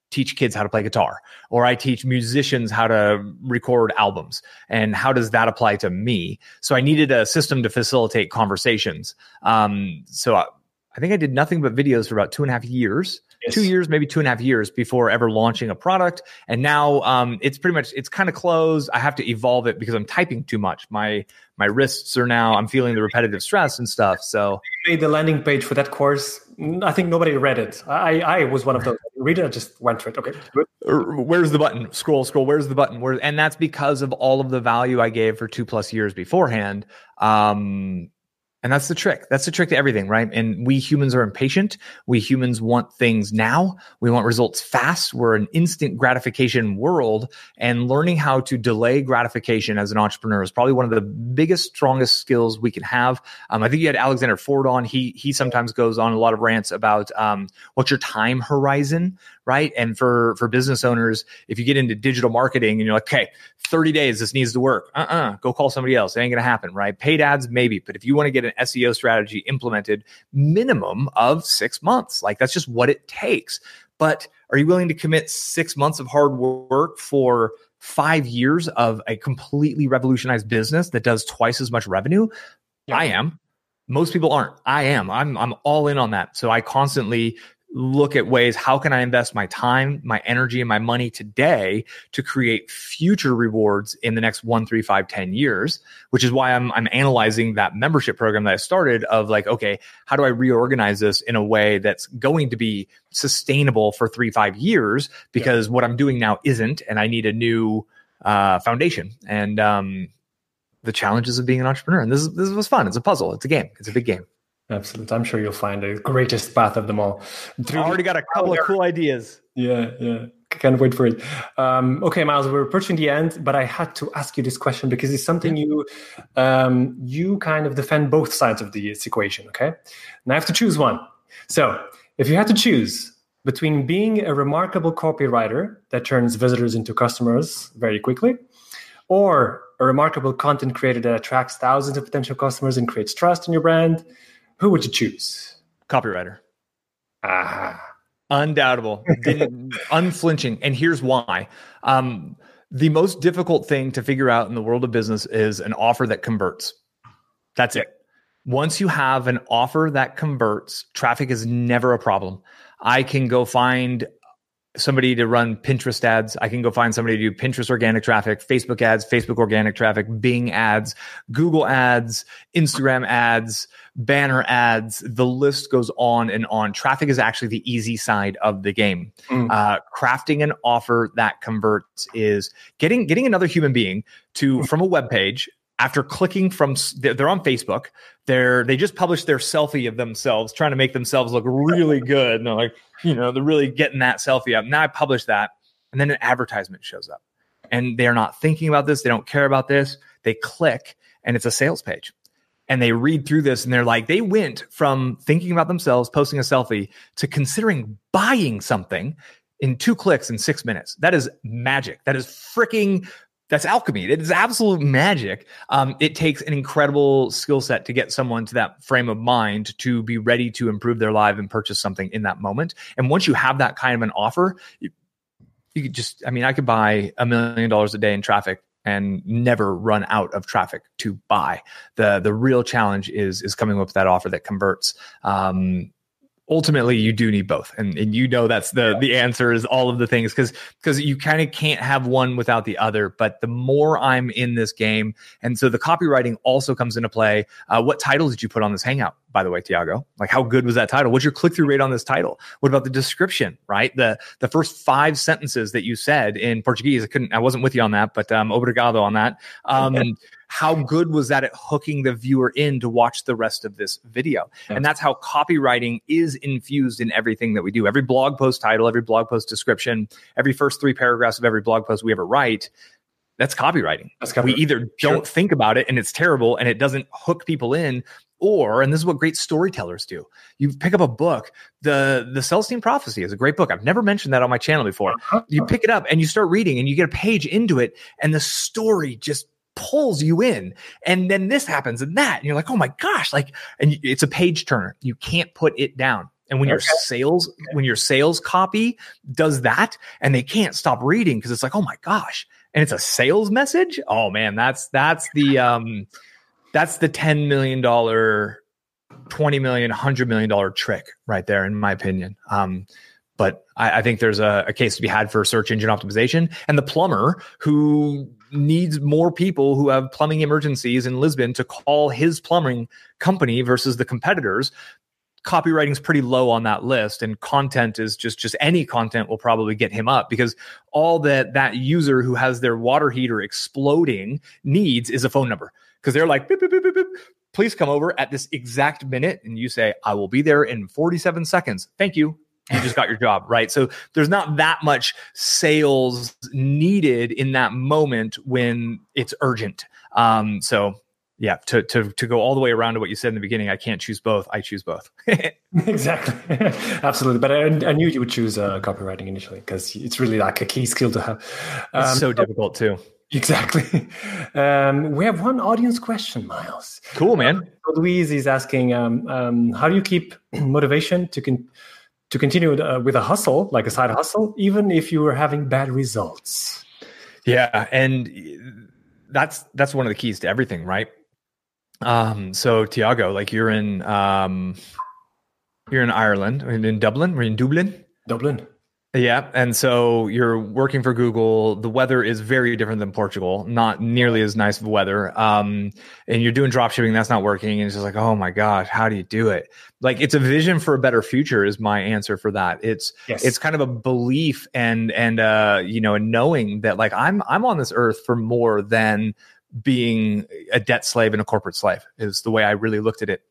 teach kids how to play guitar or I teach musicians how to record albums. And how does that apply to me? So I needed a system to facilitate conversations. Um, so I, I think I did nothing but videos for about two and a half years yes. two years, maybe two and a half years before ever launching a product. And now um, it's pretty much it's kind of closed. I have to evolve it because I'm typing too much. My my wrists are now I'm feeling the repetitive stress and stuff. So you made the landing page for that course. I think nobody read it. I I was one of those. Read it, I just went for it. Okay. Where's the button? Scroll, scroll. Where's the button? Where? And that's because of all of the value I gave for two plus years beforehand. Um, and that's the trick. That's the trick to everything, right? And we humans are impatient. We humans want things now. We want results fast. We're an instant gratification world. And learning how to delay gratification as an entrepreneur is probably one of the biggest, strongest skills we can have. Um, I think you had Alexander Ford on. He he sometimes goes on a lot of rants about um, what's your time horizon, right? And for for business owners, if you get into digital marketing and you're like, okay, 30 days, this needs to work. Uh-uh, go call somebody else. It ain't gonna happen, right? Paid ads, maybe, but if you want to get an SEO strategy implemented, minimum of six months. Like that's just what it takes. But are you willing to commit six months of hard work for five years of a completely revolutionized business that does twice as much revenue? Yeah. I am. Most people aren't. I am. I'm I'm all in on that. So I constantly look at ways how can I invest my time, my energy, and my money today to create future rewards in the next one, three, five, ten years, which is why I'm I'm analyzing that membership program that I started of like, okay, how do I reorganize this in a way that's going to be sustainable for three, five years? Because yeah. what I'm doing now isn't, and I need a new uh, foundation. And um, the challenges of being an entrepreneur. And this this was fun. It's a puzzle. It's a game. It's a big game. Absolutely. I'm sure you'll find the greatest path of them all. Through already got a couple of cool ideas. Yeah, yeah. Can't wait for it. Um, okay, Miles, we're approaching the end, but I had to ask you this question because it's something you um, you kind of defend both sides of the equation. Okay, and I have to choose one. So, if you had to choose between being a remarkable copywriter that turns visitors into customers very quickly, or a remarkable content creator that attracts thousands of potential customers and creates trust in your brand, who would you choose? Copywriter. Ah. Undoubtable, unflinching. And here's why. Um, the most difficult thing to figure out in the world of business is an offer that converts. That's it. Once you have an offer that converts, traffic is never a problem. I can go find somebody to run Pinterest ads. I can go find somebody to do Pinterest organic traffic, Facebook ads, Facebook organic traffic, Bing ads, Google ads, Instagram ads, banner ads. The list goes on and on. Traffic is actually the easy side of the game. Mm. Uh, crafting an offer that converts is getting getting another human being to from a web page after clicking from they're on Facebook. They're they just published their selfie of themselves, trying to make themselves look really good. And they're like, you know, they're really getting that selfie up. Now I publish that, and then an advertisement shows up, and they're not thinking about this. They don't care about this. They click, and it's a sales page. And they read through this and they're like, they went from thinking about themselves, posting a selfie, to considering buying something in two clicks in six minutes. That is magic. That is freaking that's alchemy. It is absolute magic. Um, it takes an incredible skill set to get someone to that frame of mind to be ready to improve their life and purchase something in that moment. And once you have that kind of an offer, you, you could just, I mean, I could buy a million dollars a day in traffic and never run out of traffic to buy. The the real challenge is is coming up with that offer that converts. Um, ultimately you do need both and, and you know that's the yeah. the answer is all of the things because because you kind of can't have one without the other but the more i'm in this game and so the copywriting also comes into play uh, what title did you put on this hangout by the way, Tiago? Like, how good was that title? What's your click through rate on this title? What about the description? Right, the the first five sentences that you said in Portuguese. I couldn't, I wasn't with you on that, but um, obrigado on that. Um, how good was that at hooking the viewer in to watch the rest of this video? Yeah. And that's how copywriting is infused in everything that we do. Every blog post title, every blog post description, every first three paragraphs of every blog post we ever write that's copywriting. That's copywriting. We either sure. don't think about it and it's terrible and it doesn't hook people in, or and this is what great storytellers do. You pick up a book. The the Celestine Prophecy is a great book. I've never mentioned that on my channel before. Uh-huh. You pick it up and you start reading and you get a page into it and the story just pulls you in and then this happens and that and you're like oh my gosh like and it's a page turner. You can't put it down. And when okay. your sales when your sales copy does that and they can't stop reading because it's like oh my gosh and it's a sales message. Oh man, that's that's the um that's the 10 million dollar 20 million 100 million dollar trick right there in my opinion. Um but I, I think there's a, a, case to be had for search engine optimization. And the plumber who needs more people who have plumbing emergencies in Lisbon to call his plumbing company versus the competitors. Copywriting's pretty low on that list and content is just just any content will probably get him up because all that that user who has their water heater exploding needs is a phone number because they're like beep, beep, beep, please come over at this exact minute and you say i will be there in 47 seconds. Thank you you just got your job right so there's not that much sales needed in that moment when it's urgent um, so yeah, to to to go all the way around to what you said in the beginning, I can't choose both. I choose both. exactly, absolutely. But I, I, knew you would choose uh, copywriting initially because it's really like a key skill to have. Um, it's so difficult too. Exactly. Um, we have one audience question, Miles. Cool, man. Uh, Louise is asking, um, um, how do you keep motivation to con- to continue with, uh, with a hustle, like a side hustle, even if you were having bad results? Yeah, and that's that's one of the keys to everything, right? Um, so Tiago, like you're in um you're in Ireland, in Dublin, we're in Dublin. Dublin. Yeah. And so you're working for Google. The weather is very different than Portugal, not nearly as nice of weather. Um, and you're doing drop shipping, that's not working. And it's just like, oh my gosh, how do you do it? Like it's a vision for a better future is my answer for that. It's yes. it's kind of a belief and and uh, you know, a knowing that like I'm I'm on this earth for more than being a debt slave and a corporate slave is the way I really looked at it.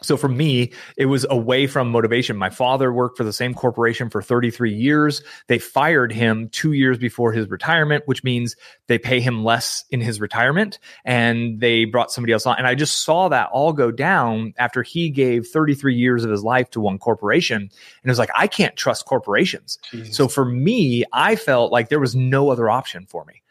So for me, it was away from motivation. My father worked for the same corporation for 33 years. They fired him two years before his retirement, which means they pay him less in his retirement and they brought somebody else on. And I just saw that all go down after he gave 33 years of his life to one corporation. And it was like, I can't trust corporations. Jeez. So for me, I felt like there was no other option for me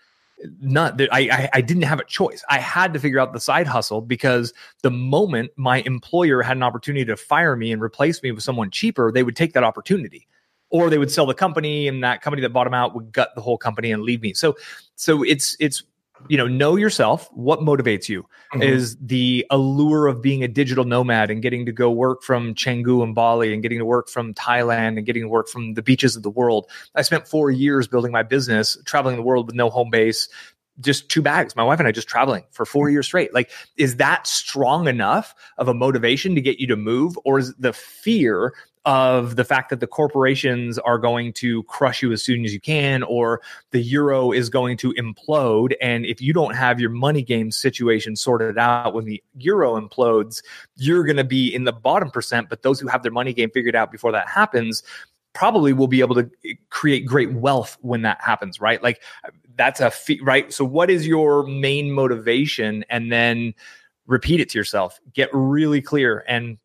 not that I, I, didn't have a choice. I had to figure out the side hustle because the moment my employer had an opportunity to fire me and replace me with someone cheaper, they would take that opportunity. Or they would sell the company and that company that bought them out would gut the whole company and leave me. So so it's it's you know know yourself what motivates you mm-hmm. is the allure of being a digital nomad and getting to go work from Canggu and Bali and getting to work from Thailand and getting to work from the beaches of the world. I spent 4 years building my business traveling the world with no home base just two bags my wife and I just traveling for 4 years straight. Like is that strong enough of a motivation to get you to move or is the fear of the fact that the corporations are going to crush you as soon as you can, or the euro is going to implode. And if you don't have your money game situation sorted out when the euro implodes, you're going to be in the bottom percent. But those who have their money game figured out before that happens, probably will be able to create great wealth when that happens, right? Like that's a fee, right? So, what is your main motivation? And then repeat it to yourself, get really clear. And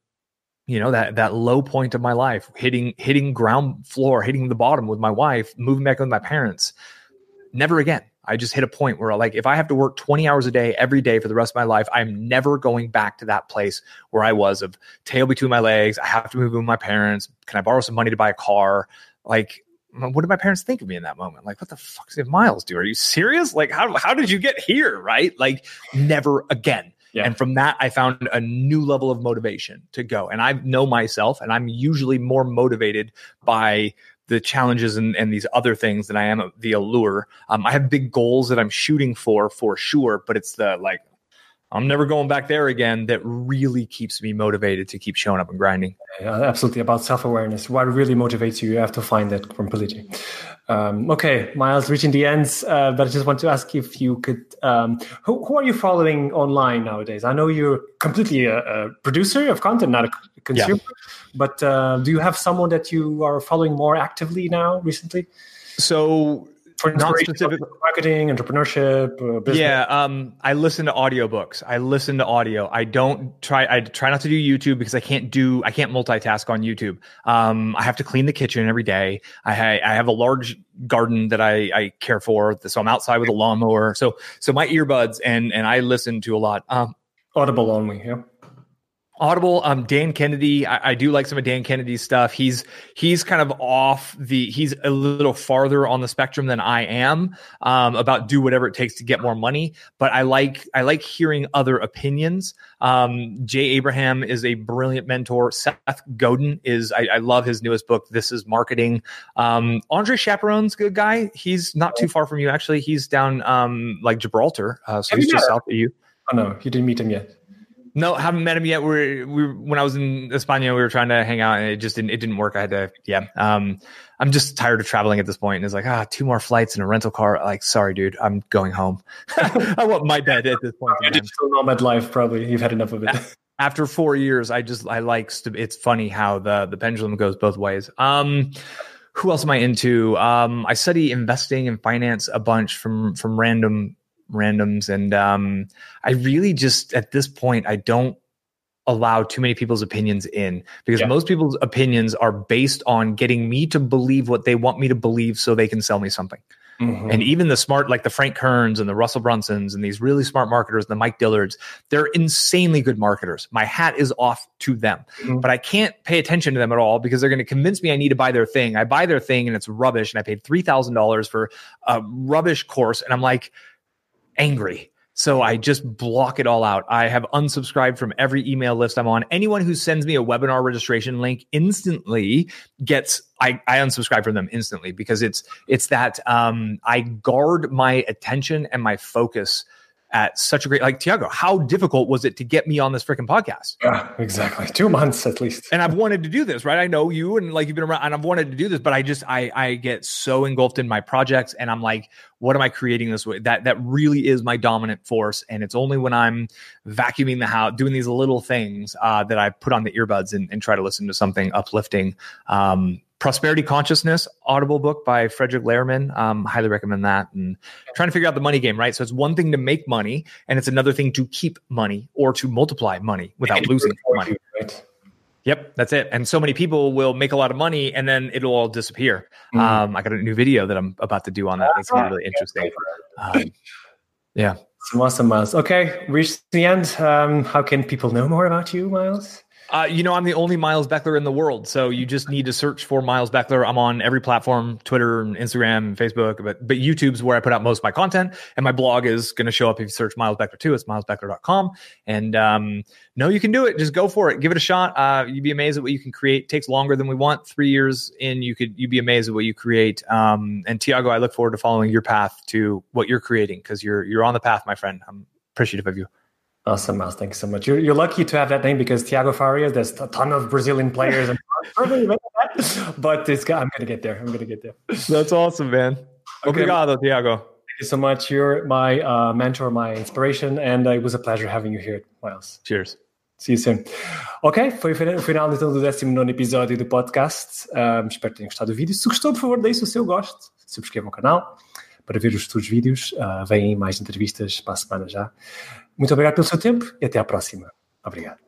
you know that that low point of my life hitting hitting ground floor hitting the bottom with my wife moving back with my parents never again i just hit a point where like if i have to work 20 hours a day every day for the rest of my life i'm never going back to that place where i was of tail between my legs i have to move with my parents can i borrow some money to buy a car like what did my parents think of me in that moment? Like, what the fuck did Miles do? Are you serious? Like, how, how did you get here? Right? Like, never again. Yeah. And from that, I found a new level of motivation to go. And I know myself, and I'm usually more motivated by the challenges and, and these other things than I am the allure. Um, I have big goals that I'm shooting for, for sure, but it's the like, I'm never going back there again. That really keeps me motivated to keep showing up and grinding. Yeah, absolutely about self awareness. What really motivates you? You have to find that completely. Um, okay, Miles, reaching the ends, uh, but I just want to ask if you could. Um, who, who, are you following online nowadays? I know you're completely a, a producer of content, not a consumer, yeah. but uh, do you have someone that you are following more actively now recently? So not specific marketing, entrepreneurship, uh, business? Yeah, um, I listen to audiobooks. I listen to audio. I don't try. I try not to do YouTube because I can't do. I can't multitask on YouTube. Um, I have to clean the kitchen every day. I, I have a large garden that I, I care for, so I'm outside with a lawnmower. So so my earbuds and and I listen to a lot. Um, Audible only. Yeah. Audible, um, Dan Kennedy. I, I, do like some of Dan Kennedy's stuff. He's he's kind of off the. He's a little farther on the spectrum than I am um, about do whatever it takes to get more money. But I like I like hearing other opinions. Um, Jay Abraham is a brilliant mentor. Seth Godin is. I, I love his newest book. This is marketing. Um, Andre Chaperon's good guy. He's not too far from you actually. He's down um, like Gibraltar, uh, so he's just south of you. Oh no, you didn't meet him yet. No, haven't met him yet. We we when I was in España, we were trying to hang out, and it just didn't it didn't work. I had to yeah. Um, I'm just tired of traveling at this point, and it's like ah, two more flights and a rental car. Like, sorry, dude, I'm going home. I want my bed at this point. Digital nomad life, probably. You've had enough of it. After four years, I just I like. It's funny how the the pendulum goes both ways. Um, who else am I into? Um, I study investing and finance a bunch from from random randoms. And um, I really just, at this point, I don't allow too many people's opinions in because yeah. most people's opinions are based on getting me to believe what they want me to believe so they can sell me something. Mm-hmm. And even the smart, like the Frank Kerns and the Russell Brunsons and these really smart marketers, the Mike Dillards, they're insanely good marketers. My hat is off to them, mm-hmm. but I can't pay attention to them at all because they're going to convince me I need to buy their thing. I buy their thing and it's rubbish. And I paid $3,000 for a rubbish course. And I'm like, angry. So I just block it all out. I have unsubscribed from every email list I'm on. Anyone who sends me a webinar registration link instantly gets I, I unsubscribe from them instantly because it's it's that um, I guard my attention and my focus at such a great like Tiago, how difficult was it to get me on this freaking podcast? Yeah, exactly. Two months at least. And I've wanted to do this, right? I know you and like you've been around and I've wanted to do this, but I just I I get so engulfed in my projects and I'm like, what am I creating this way? That that really is my dominant force. And it's only when I'm vacuuming the house, doing these little things uh, that I put on the earbuds and, and try to listen to something uplifting. Um, Prosperity Consciousness, Audible book by Frederick Lehrman. Um, highly recommend that. And trying to figure out the money game, right? So it's one thing to make money, and it's another thing to keep money or to multiply money without losing money. right? Yep, that's it. And so many people will make a lot of money and then it'll all disappear. Mm-hmm. Um, I got a new video that I'm about to do on that. It's gonna be really interesting. Um, yeah. Awesome, Miles. Okay, reached the end. Um, how can people know more about you, Miles? Uh, you know, I'm the only Miles Beckler in the world, so you just need to search for Miles Beckler. I'm on every platform: Twitter, Instagram, Facebook. But but YouTube's where I put out most of my content, and my blog is going to show up if you search Miles Beckler too. It's milesbeckler.com. And um, no, you can do it. Just go for it. Give it a shot. Uh, you'd be amazed at what you can create. It takes longer than we want. Three years in, you could you'd be amazed at what you create. Um, and Tiago, I look forward to following your path to what you're creating because you're you're on the path, my friend. I'm appreciative of you. Awesome, Miles. Thank you so much. You're, you're lucky to have that name because Tiago Faria, there's a ton of Brazilian players. and but it's, I'm going to get there. I'm going to get there. That's awesome, man. Okay. Obrigado, Tiago. Thank you so much. You're my uh, mentor, my inspiration, and uh, it was a pleasure having you here, Miles. Cheers. See you soon. Ok, foi o final então do 19 episódio do podcast. Um, espero que tenham gostado do vídeo. Se gostou, por favor, deixe o seu gosto. Subscreva o canal para ver os futuros vídeos. Uh, vêm mais entrevistas para a semana já. Muito obrigado pelo seu tempo e até à próxima. Obrigado.